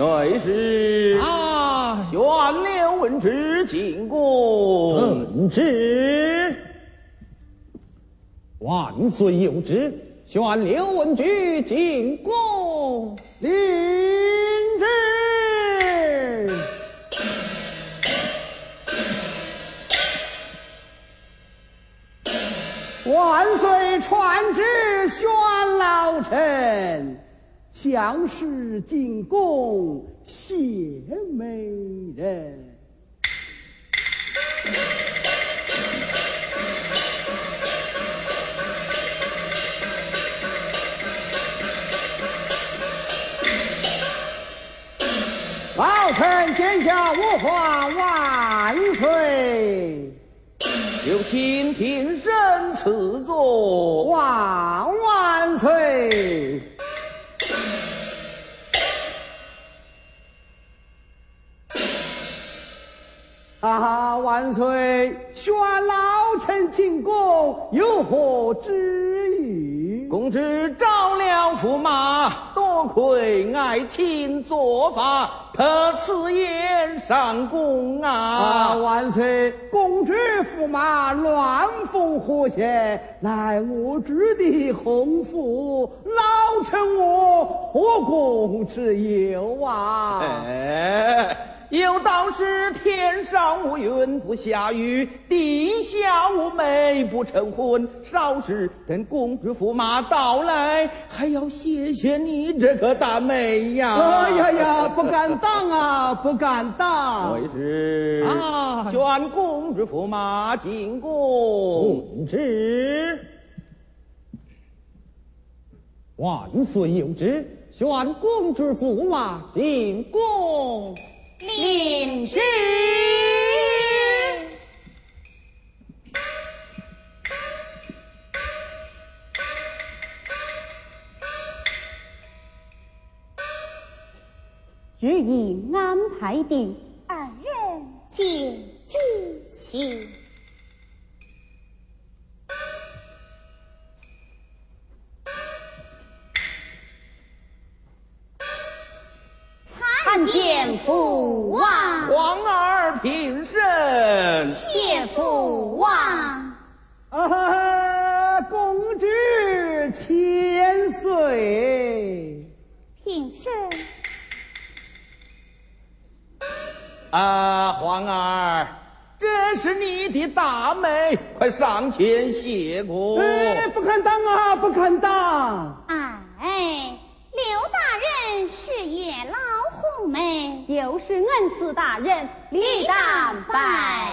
内是啊，玄刘文之进宫，奉旨，万岁有旨，宣刘文举进宫。领旨。万岁传旨，宣老臣相视进宫谢美人。老臣见驾无皇万岁！有请平身赐座。万岁！宣老臣进宫，有何旨意？公子招了驸马，多亏爱卿做法，特此言上宫啊，啊！万岁！公子驸马乱逢和谐，乃我之的鸿福，老臣我何共之有啊？哎，有道是天上无云不下雨，地下无媒不成婚。少时等公主驸马到来，还要谢谢你这个大媒呀！哎呀呀，不敢当啊，不敢当！为是啊宣公主驸马进宫。奉旨，万岁有旨，宣公主驸马进宫。领旨。日已安排定，二人见机行。啊，皇儿，这是你的大美，快上前谢过。哎，不敢当啊，不敢当！哎，刘大人是月老红梅，又是恩赐大人李大拜。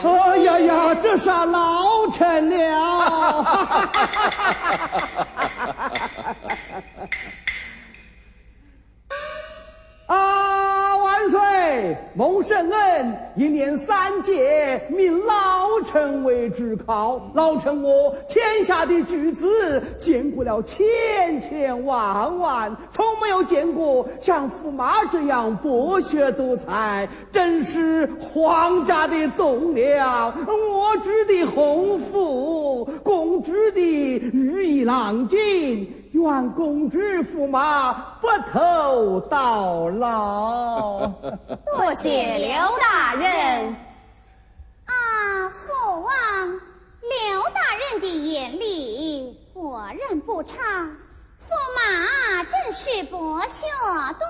哎呀呀，这杀老臣了！岁！蒙圣恩，一年三节，命老臣为主考。老臣我天下的举子见过了千千万万，从没有见过像驸马这样博学多才，真是皇家的栋梁，我之的鸿福，公主的羽翼郎君。愿公主驸马不投到老。多谢刘大人。啊，父王，刘大人的眼力果然不差，驸马真是博学多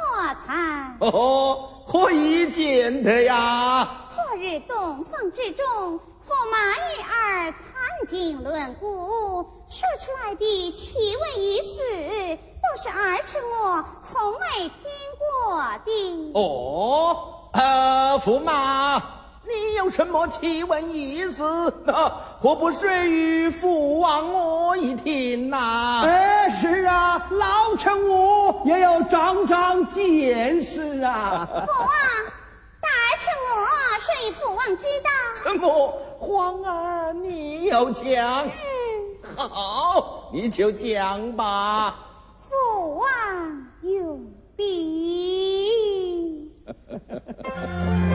才。哦，何以见得呀？昨日洞房之中，驸马与儿谈经论古，说出来的奇闻异事，都是儿臣我从没听过的。哦，呃，驸马，你有什么奇闻异事？啊，何不说与父王我一听呐、哎，是啊，老臣我也要长长见识啊。父王，大儿臣我说父王知道？什么？皇儿，你要讲？嗯，好，你就讲吧。父王有笔。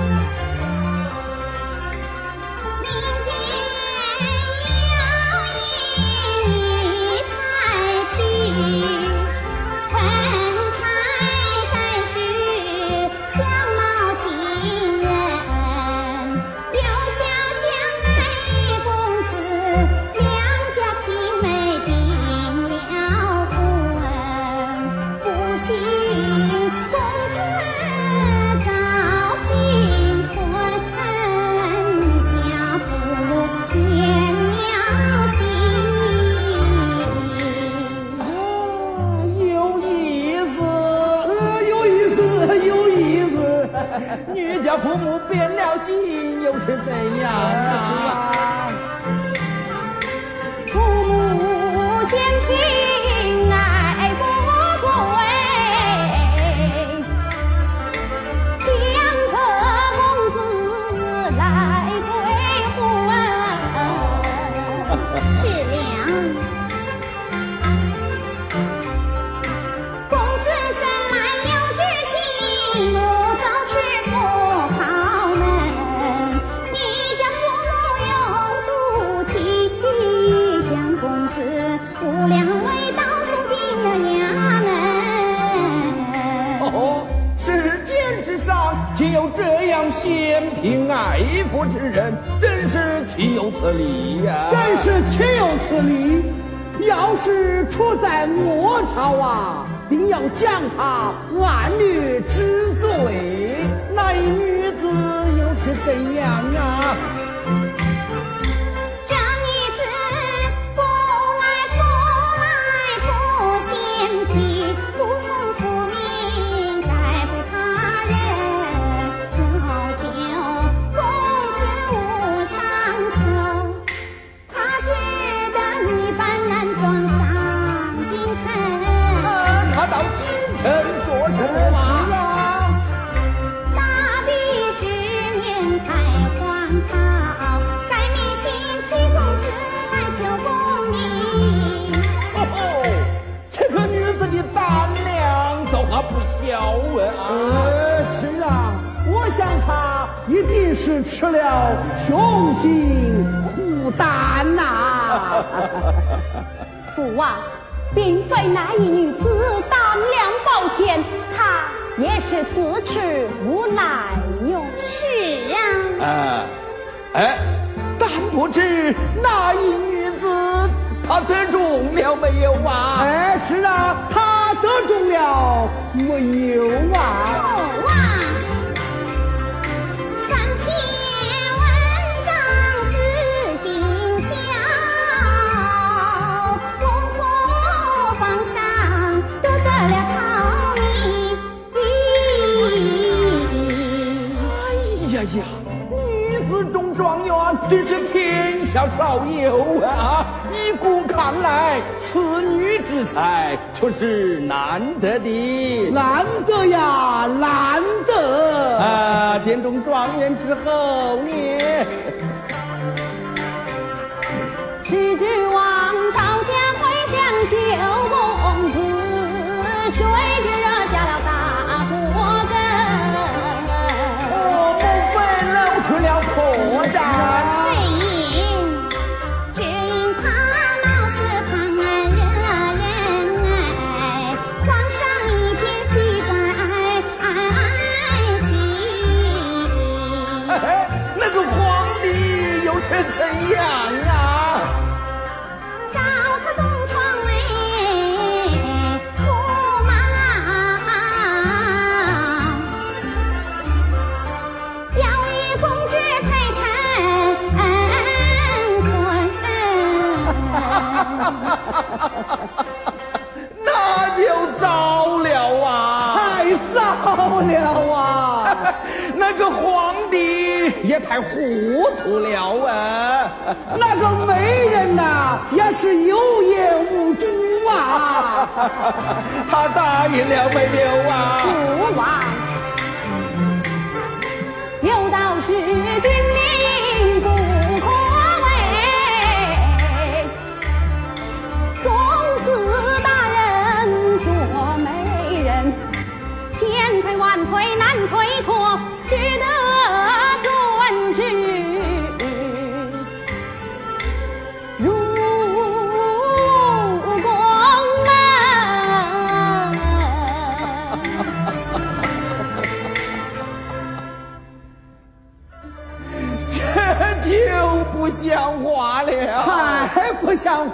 怎样此理呀、真是岂有此理！要是出在我朝啊，定要将他按律治是啊，我想她一定是吃了雄心虎胆呐、父王，并非那一女子也是四尺无奈哟。是啊，哎，哎，但不知那一女子她得中了没有啊？哎，是啊，她得中了没有啊？父真是天下少有啊！依古看来，此女之才却是难得的。难得呀，难得！啊，殿中状元之后呢？只指会怎样啊？朝他东窗未驸马，要与公配成婚，那就糟了啊！太糟了啊！那个皇。也太糊涂了啊！那个媒人呐、也是有眼无珠啊！他答应了没有啊？父王，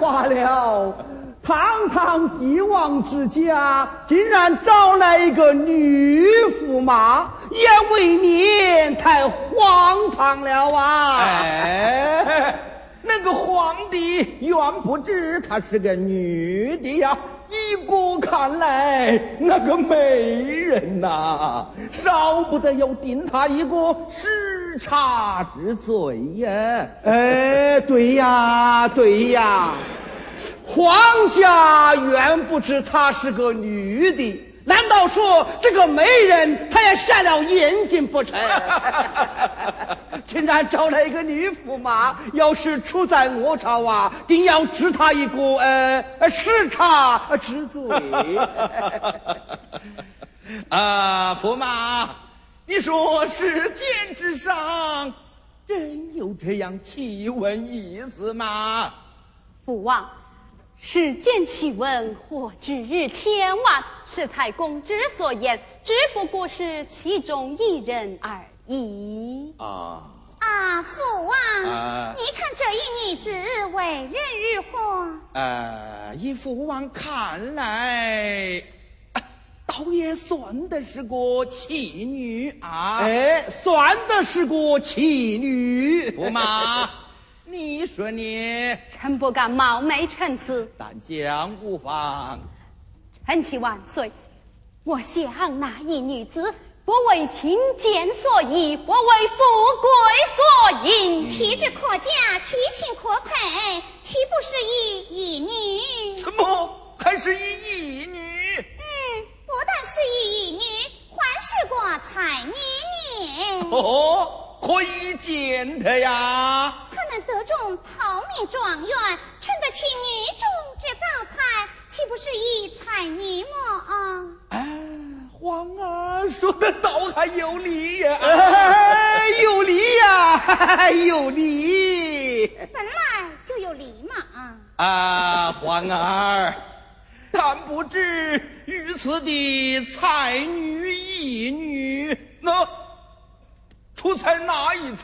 罢了！堂堂帝王之家，竟然找来一个女驸马，也未免太荒唐了啊！哎，那个皇帝原不知她是个女的呀，依古看来，那个美人呐、少不得要定他一个失察之罪呀。哎，对呀，对呀，皇家原不知她是个女的，难道说这个媒人她也瞎了眼睛不成？竟然找来一个女驸马，要是出在我朝啊，定要治他一个呃呃失察之罪。啊，驸马，你说世间之上，真有这样奇闻异事吗？父王，世间奇闻或知千万，是太公之所言，只不过是其中一人而已。啊。啊，父王，啊你看这一女子为人如何？呃，依父王看来，啊倒也算得是个奇女啊。哎，算得是个奇女。驸马，你说你臣不敢冒昧陈词，但讲无妨。臣妻万岁。我想那一女子不为贫贱所役，不为富贵所引。气质可嘉，其情可配，岂不是一义女？怎么还是一义女？嗯，不但是一义女，还是个才女呢。哦，可以见他呀。他能得中头名状元，称得起女中之高才，岂不是一才女么？啊，哎皇儿说的倒还有理呀、哎，有理呀、有理。本来就有理嘛。啊，皇儿，但不知于此的才女一女，那出在哪一层？